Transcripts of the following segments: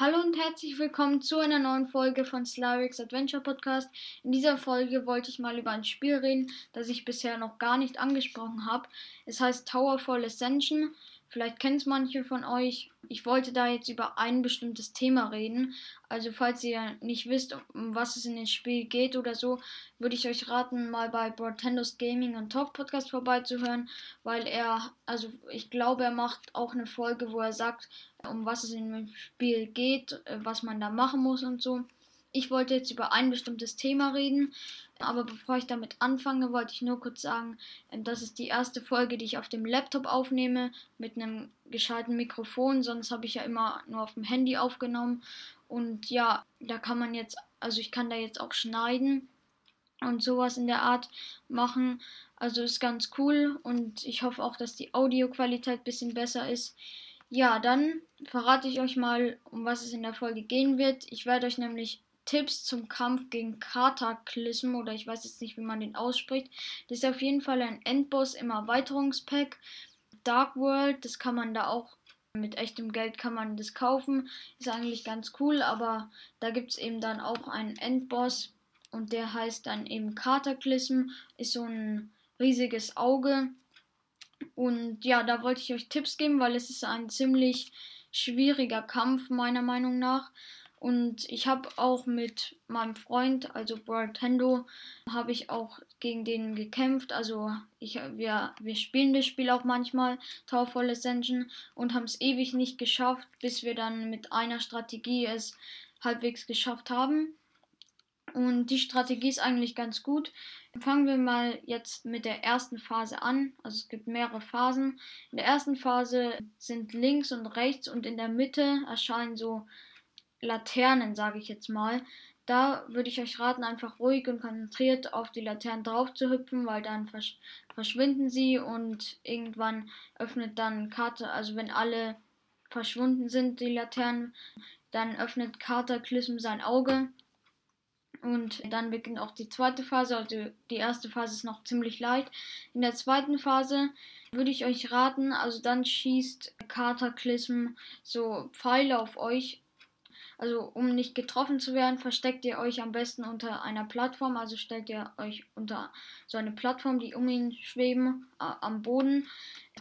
Hallo und herzlich willkommen zu einer neuen Folge von Slavix Adventure Podcast. In dieser Folge wollte ich mal über ein Spiel reden, das ich bisher noch gar nicht angesprochen habe. Es heißt Towerfall Ascension. Vielleicht kennt es manche von euch. Ich wollte da jetzt über ein bestimmtes Thema reden. Also falls ihr nicht wisst, um was es in dem Spiel geht oder so, würde ich euch raten, mal bei Brotendos Gaming und Talk Podcast vorbeizuhören, weil er, also ich glaube, er macht auch eine Folge, wo er sagt, um was es in dem Spiel geht, äh, was man da machen muss und so. Ich wollte jetzt über ein bestimmtes Thema reden, aber bevor ich damit anfange, wollte ich nur kurz sagen, ähm, das ist die erste Folge, die ich auf dem Laptop aufnehme, mit einem gescheiten Mikrofon, sonst habe ich ja immer nur auf dem Handy aufgenommen. Und ja, da kann man jetzt, also ich kann da jetzt auch schneiden und sowas in der Art machen. Also ist ganz cool und ich hoffe auch, dass die Audioqualität ein bisschen besser ist. Ja, dann verrate ich euch mal, um was es in der Folge gehen wird. Ich werde euch nämlich Tipps zum Kampf gegen Kataklysm oder ich weiß jetzt nicht, wie man den ausspricht. Das ist auf jeden Fall ein Endboss im Erweiterungspack. Dark World, das kann man da auch mit echtem Geld kann man das kaufen. Ist eigentlich ganz cool, aber da gibt es eben dann auch einen Endboss und der heißt dann eben Kataklysm, ist so ein riesiges Auge. Und ja, da wollte ich euch Tipps geben, weil es ist ein ziemlich schwieriger Kampf meiner Meinung nach. Und ich habe auch mit meinem Freund, also Bartendo, habe ich auch gegen den gekämpft. Also ich, wir, wir spielen das Spiel auch manchmal, Towerfall Ascension, und haben es ewig nicht geschafft, bis wir dann mit einer Strategie es halbwegs geschafft haben. Und die Strategie ist eigentlich ganz gut. Fangen wir mal jetzt mit der ersten Phase an. Also es gibt mehrere Phasen. In der ersten Phase sind links und rechts und in der Mitte erscheinen so Laternen, sage ich jetzt mal. Da würde ich euch raten, einfach ruhig und konzentriert auf die Laternen drauf zu hüpfen, weil dann versch verschwinden sie und irgendwann öffnet dann Karte, also wenn alle verschwunden sind, die Laternen, dann öffnet Cataclysm sein Auge und dann beginnt auch die zweite Phase. Also die erste Phase ist noch ziemlich leicht. In der zweiten Phase würde ich euch raten, also dann schießt Cataclysm so Pfeile auf euch also um nicht getroffen zu werden, versteckt ihr euch am besten unter einer Plattform. Also stellt ihr euch unter so eine Plattform, die um ihn schweben, am Boden,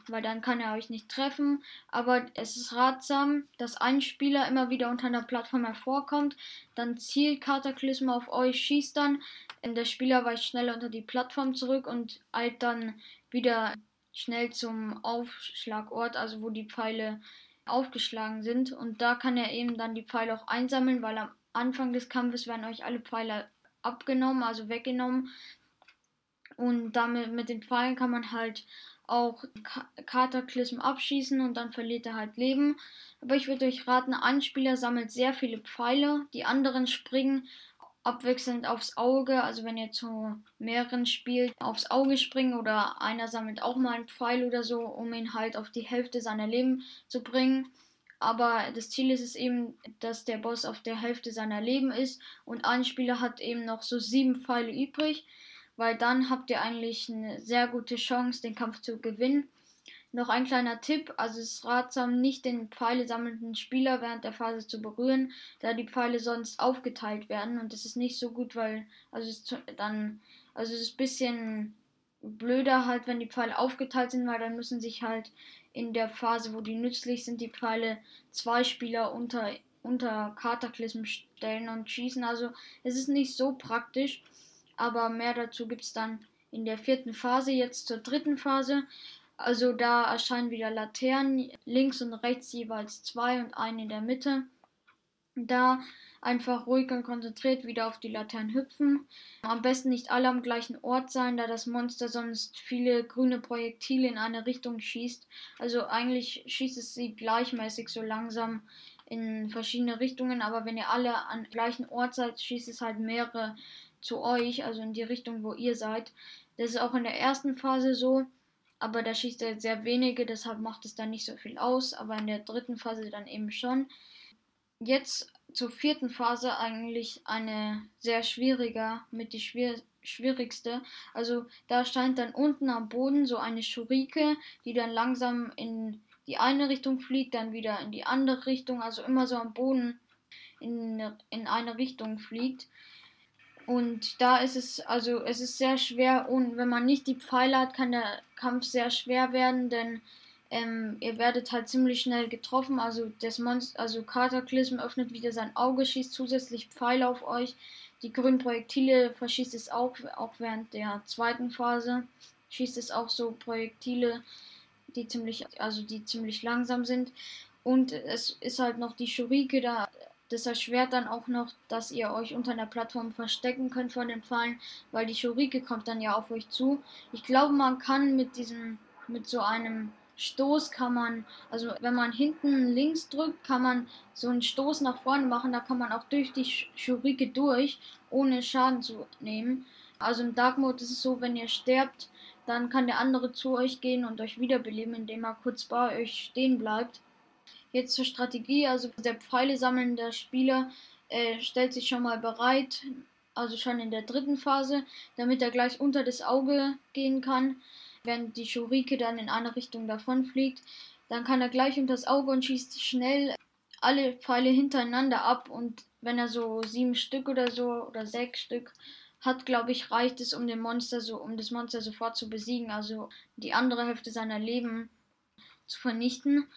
weil dann kann er euch nicht treffen. Aber es ist ratsam, dass ein Spieler immer wieder unter einer Plattform hervorkommt. Dann zielt Kataklysma auf euch, schießt dann. Der Spieler weicht schnell unter die Plattform zurück und eilt dann wieder schnell zum Aufschlagort, also wo die Pfeile aufgeschlagen sind. Und da kann er eben dann die Pfeile auch einsammeln, weil am Anfang des Kampfes werden euch alle Pfeile abgenommen, also weggenommen. Und damit mit den Pfeilen kann man halt auch Kataklysm abschießen und dann verliert er halt Leben. Aber ich würde euch raten, ein Spieler sammelt sehr viele Pfeile, die anderen springen abwechselnd aufs Auge. Also wenn ihr zu mehreren spielt, aufs Auge springen oder einer sammelt auch mal einen Pfeil oder so, um ihn halt auf die Hälfte seiner Leben zu bringen. Aber das Ziel ist es eben, dass der Boss auf der Hälfte seiner Leben ist und ein Spieler hat eben noch so sieben Pfeile übrig, weil dann habt ihr eigentlich eine sehr gute Chance, den Kampf zu gewinnen. Noch ein kleiner Tipp, also es ist ratsam, nicht den Pfeile sammelnden Spieler während der Phase zu berühren, da die Pfeile sonst aufgeteilt werden und das ist nicht so gut, weil also es dann also es ist ein bisschen blöder halt, wenn die Pfeile aufgeteilt sind, weil dann müssen sich halt in der Phase, wo die nützlich sind, die Pfeile zwei Spieler unter unter Kataklysm stellen und schießen. Also es ist nicht so praktisch, aber mehr dazu gibt es dann in der vierten Phase. Jetzt zur dritten Phase. Also da erscheinen wieder Laternen, links und rechts jeweils zwei und eine in der Mitte. Da einfach ruhig und konzentriert wieder auf die Laternen hüpfen. Am besten nicht alle am gleichen Ort sein, da das Monster sonst viele grüne Projektile in eine Richtung schießt. Also eigentlich schießt es sie gleichmäßig so langsam in verschiedene Richtungen, aber wenn ihr alle am gleichen Ort seid, schießt es halt mehrere zu euch, also in die Richtung, wo ihr seid. Das ist auch in der ersten Phase so aber da schießt er sehr wenige, deshalb macht es dann nicht so viel aus, aber in der dritten Phase dann eben schon. Jetzt zur vierten Phase eigentlich eine sehr schwieriger, mit die schwier schwierigste. Also da scheint dann unten am Boden so eine Schurike, die dann langsam in die eine Richtung fliegt, dann wieder in die andere Richtung, also immer so am Boden in, in eine Richtung fliegt. Und da ist es, also es ist sehr schwer und wenn man nicht die Pfeile hat, kann der Kampf sehr schwer werden, denn ähm, ihr werdet halt ziemlich schnell getroffen. Also das Monster, also Cataclysm öffnet wieder sein Auge, schießt zusätzlich Pfeile auf euch. Die grünen Projektile verschießt es auch, auch während der zweiten Phase. Schießt es auch so Projektile, die ziemlich, also die ziemlich langsam sind. Und es ist halt noch die Shurike da. Das erschwert dann auch noch, dass ihr euch unter einer Plattform verstecken könnt vor den Pfeilen, weil die Shurike kommt dann ja auf euch zu. Ich glaube, man kann mit diesem, mit so einem Stoß kann man, also wenn man hinten links drückt, kann man so einen Stoß nach vorne machen. Da kann man auch durch die Schurike durch, ohne Schaden zu nehmen. Also im Dark Mode ist es so, wenn ihr sterbt, dann kann der andere zu euch gehen und euch wiederbeleben, indem er kurz bei euch stehen bleibt. Jetzt zur Strategie, also der Pfeile sammelnde Spieler äh, stellt sich schon mal bereit, also schon in der dritten Phase, damit er gleich unter das Auge gehen kann. Wenn die Shurike dann in eine Richtung davon fliegt, dann kann er gleich unter das Auge und schießt schnell alle Pfeile hintereinander ab. Und wenn er so sieben Stück oder so oder sechs Stück hat, glaube ich, reicht es, um den Monster so, um das Monster sofort zu besiegen, also die andere Hälfte seiner Leben zu vernichten.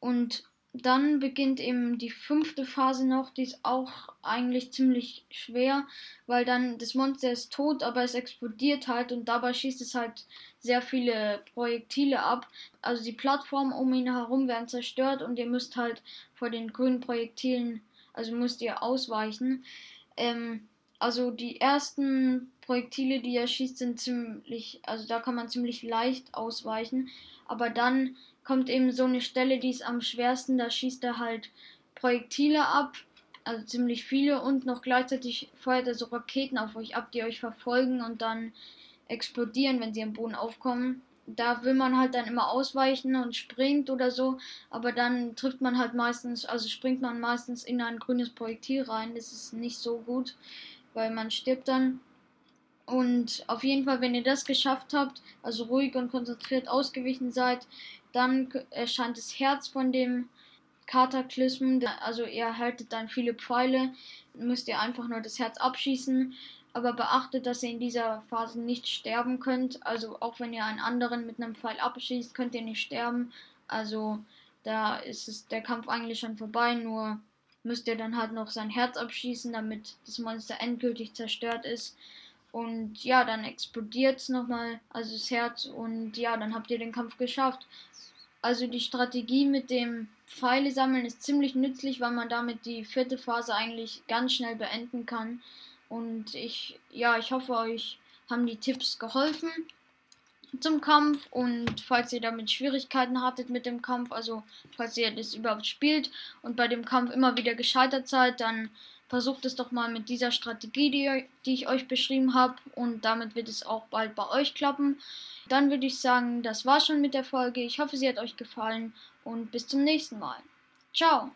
Und dann beginnt eben die fünfte Phase noch, die ist auch eigentlich ziemlich schwer, weil dann das Monster ist tot, aber es explodiert halt und dabei schießt es halt sehr viele Projektile ab. Also die Plattformen um ihn herum werden zerstört und ihr müsst halt vor den grünen Projektilen, also müsst ihr ausweichen. Ähm, also die ersten Projektile, die er schießt, sind ziemlich, also da kann man ziemlich leicht ausweichen, aber dann kommt eben so eine Stelle, die ist am schwersten. Da schießt er halt Projektile ab, also ziemlich viele, und noch gleichzeitig feuert er so Raketen auf euch ab, die euch verfolgen und dann explodieren, wenn sie am Boden aufkommen. Da will man halt dann immer ausweichen und springt oder so, aber dann trifft man halt meistens, also springt man meistens in ein grünes Projektil rein. Das ist nicht so gut, weil man stirbt dann. Und auf jeden Fall, wenn ihr das geschafft habt, also ruhig und konzentriert ausgewichen seid, dann erscheint das Herz von dem Kataklysmen. Also ihr haltet dann viele Pfeile, müsst ihr einfach nur das Herz abschießen. Aber beachtet, dass ihr in dieser Phase nicht sterben könnt. Also auch wenn ihr einen anderen mit einem Pfeil abschießt, könnt ihr nicht sterben. Also da ist es der Kampf eigentlich schon vorbei. Nur müsst ihr dann halt noch sein Herz abschießen, damit das Monster endgültig zerstört ist. Und ja, dann explodiert es nochmal, also das Herz. Und ja, dann habt ihr den Kampf geschafft. Also die Strategie mit dem Pfeile sammeln ist ziemlich nützlich, weil man damit die vierte Phase eigentlich ganz schnell beenden kann. Und ich, ja, ich hoffe, euch haben die Tipps geholfen zum Kampf. Und falls ihr damit Schwierigkeiten hattet mit dem Kampf, also falls ihr das überhaupt spielt und bei dem Kampf immer wieder gescheitert seid, dann versucht es doch mal mit dieser Strategie, die, die ich euch beschrieben habe. Und damit wird es auch bald bei euch klappen. Dann würde ich sagen, das war schon mit der Folge. Ich hoffe, sie hat euch gefallen und bis zum nächsten Mal. Ciao!